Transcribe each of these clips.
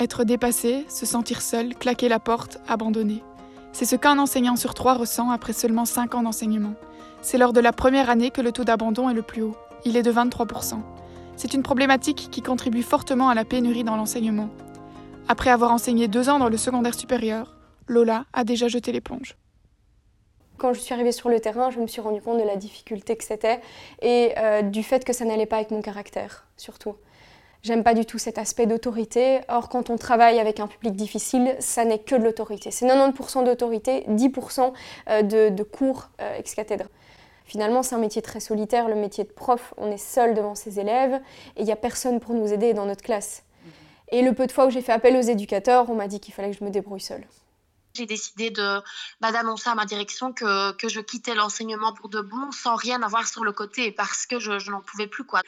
Être dépassé, se sentir seul, claquer la porte, abandonné. C'est ce qu'un enseignant sur trois ressent après seulement 5 ans d'enseignement. C'est lors de la première année que le taux d'abandon est le plus haut. Il est de 23%. C'est une problématique qui contribue fortement à la pénurie dans l'enseignement. Après avoir enseigné deux ans dans le secondaire supérieur, Lola a déjà jeté l'éponge. Quand je suis arrivée sur le terrain, je me suis rendu compte de la difficulté que c'était et euh, du fait que ça n'allait pas avec mon caractère, surtout. J'aime pas du tout cet aspect d'autorité. Or, quand on travaille avec un public difficile, ça n'est que de l'autorité. C'est 90% d'autorité, 10% euh, de, de, cours euh, ex cathèdre. Finalement, c'est un métier très solitaire, le métier de prof. On est seul devant ses élèves et il n'y a personne pour nous aider dans notre classe. Et le peu de fois où j'ai fait appel aux éducateurs, on m'a dit qu'il fallait que je me débrouille seule. J'ai décidé de bah, d'annoncer à ma direction que, que je quittais l'enseignement pour de bon, sans rien avoir sur le côté, parce que je, je n'en pouvais plus. quoi.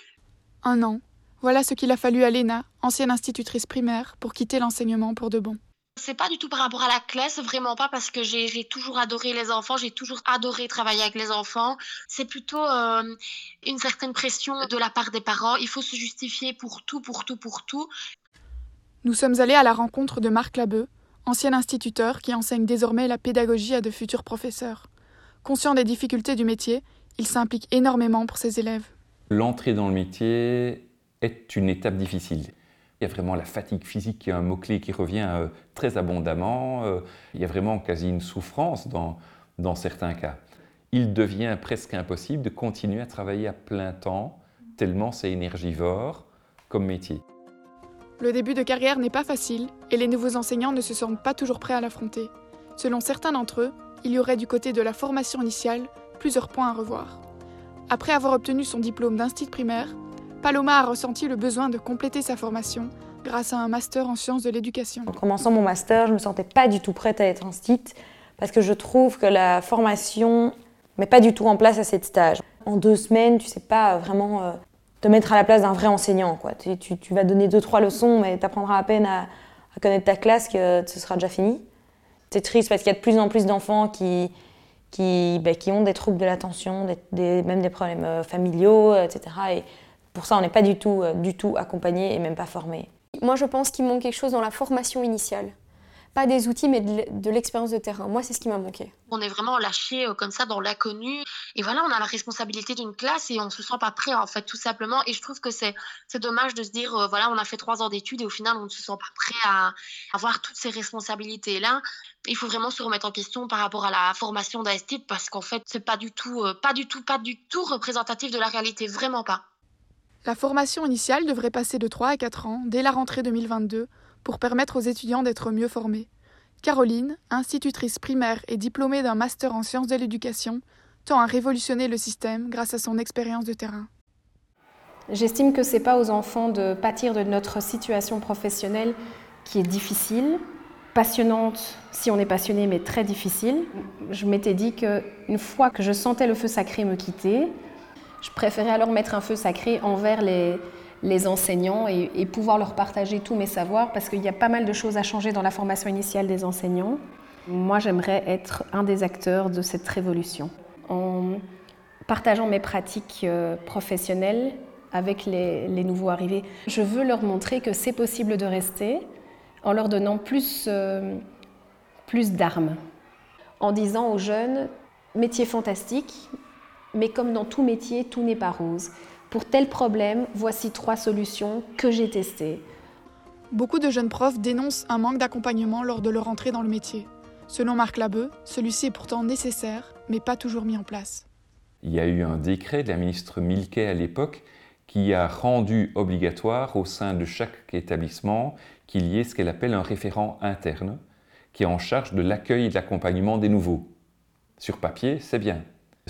Un an, voilà ce qu'il a fallu à Léna, ancienne institutrice primaire, pour quitter l'enseignement pour de bon. C'est pas du tout par rapport à la classe, vraiment pas parce que j'ai toujours adoré les enfants, j'ai toujours adoré travailler avec les enfants. C'est plutôt euh, une certaine pression de la part des parents. Il faut se justifier pour tout, pour tout, pour tout. Nous sommes allés à la rencontre de Marc Labeu, ancien instituteur qui enseigne désormais la pédagogie à de futurs professeurs. Conscient des difficultés du métier, il s'implique énormément pour ses élèves. L'entrée dans le métier est une étape difficile. Il y a vraiment la fatigue physique qui est un mot-clé qui revient euh, très abondamment. Euh, il y a vraiment quasi une souffrance dans, dans certains cas. Il devient presque impossible de continuer à travailler à plein temps, tellement c'est énergivore comme métier. Le début de carrière n'est pas facile et les nouveaux enseignants ne se sentent pas toujours prêts à l'affronter. Selon certains d'entre eux, il y aurait du côté de la formation initiale plusieurs points à revoir. Après avoir obtenu son diplôme d'instit primaire, Paloma a ressenti le besoin de compléter sa formation grâce à un master en sciences de l'éducation. En commençant mon master, je ne me sentais pas du tout prête à être instit parce que je trouve que la formation met pas du tout en place à cette stage. En deux semaines, tu sais pas vraiment euh, te mettre à la place d'un vrai enseignant. Quoi. Tu, vas donner deux, trois leçons, mais tu apprendras à peine à, connaître ta classe que ce sera déjà fini. C'est triste parce qu'il y a de plus en plus d'enfants qui, qui, ben, ont des troubles de l'attention, même des problèmes euh, familiaux, etc. Et pour ça, on n'est pas du tout, euh, du tout accompagné et même pas formé. Moi, je pense qu'il manque quelque chose dans la formation initiale. Pas des outils, mais de l'expérience de terrain. Moi, c'est ce qui m'a manqué. On est vraiment lâché euh, comme ça dans l'inconnu. Et voilà, on a la responsabilité d'une classe et on se sent pas prêt, en fait, tout simplement. Et je trouve que c'est dommage de se dire, euh, voilà, on a fait trois ans d'études et au final, on ne se sent pas prêt à avoir toutes ces responsabilités-là. Il faut vraiment se remettre en question par rapport à la formation d'ASTIT parce qu'en fait, c'est pas du tout, pas du tout, pas du tout représentatif de la réalité, vraiment pas. La formation initiale devrait passer de 3 à 4 ans dès la rentrée 2022 pour permettre aux étudiants d'être mieux formés. Caroline, institutrice primaire et diplômée d'un master en sciences de l'éducation, tend à révolutionner le système grâce à son expérience de terrain. J'estime que ce n'est pas aux enfants de pâtir de notre situation professionnelle qui est difficile, passionnante si on est passionné, mais très difficile. Je m'étais dit qu'une fois que je sentais le feu sacré me quitter, je préférais alors mettre un feu sacré envers les, enseignants et, pouvoir leur partager tous mes savoirs parce qu'il y a pas mal de choses à changer dans la formation initiale des enseignants. Moi, j'aimerais être un des acteurs de cette révolution en partageant mes pratiques euh, professionnelles avec les, les nouveaux arrivés. Je veux leur montrer que c'est possible de rester en leur donnant plus, euh, plus d'armes, en disant aux jeunes, métier fantastique, mais comme dans tout métier, tout n'est pas rose. Pour tel problème, voici trois solutions que j'ai testées. Beaucoup de jeunes profs dénoncent un manque d'accompagnement lors de leur entrée dans le métier. Selon Marc Labeu, celui-ci est pourtant nécessaire, mais pas toujours mis en place. Il y a eu un décret de la ministre Milquet à l'époque qui a rendu obligatoire au sein de chaque établissement qu'il y ait ce qu'elle appelle un référent interne qui est en charge de l'accueil et de l'accompagnement des nouveaux. Sur papier, c'est bien.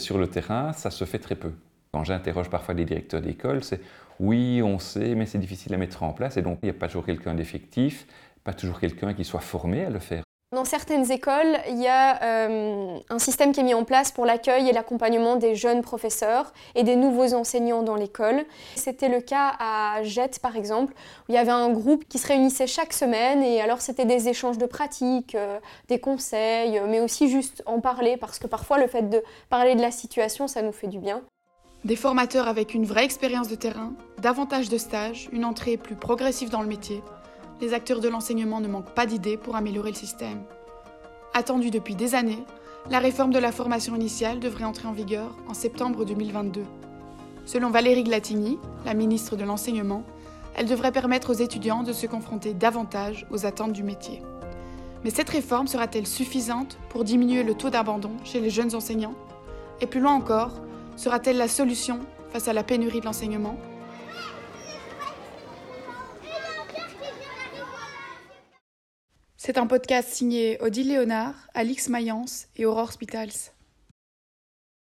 Sur le terrain, ça se fait très peu. Quand j'interroge parfois les directeurs d'école, c'est oui, on sait, mais c'est difficile à mettre en place. Et donc, il n'y a pas toujours quelqu'un d'effectif, pas toujours quelqu'un qui soit formé à le faire. Dans certaines écoles, il y a euh, un système qui est mis en place pour l'accueil et l'accompagnement des jeunes professeurs et des nouveaux enseignants dans l'école. C'était le cas à Jette, par exemple, où il y avait un groupe qui se réunissait chaque semaine et alors c'était des échanges de pratiques, euh, des conseils, mais aussi juste en parler parce que parfois le fait de parler de la situation, ça nous fait du bien. Des formateurs avec une vraie expérience de terrain, davantage de stages, une entrée plus progressive dans le métier les acteurs de l'enseignement ne manquent pas d'idées pour améliorer le système. Attendue depuis des années, la réforme de la formation initiale devrait entrer en vigueur en septembre 2022. Selon Valérie Glatigny, la ministre de l'Enseignement, elle devrait permettre aux étudiants de se confronter davantage aux attentes du métier. Mais cette réforme sera-t-elle suffisante pour diminuer le taux d'abandon chez les jeunes enseignants? Et plus loin encore, sera-t-elle la solution face à la pénurie de l'enseignement? C'est un podcast signé Odile Léonard, Alix Mayence et Aurore Spitals.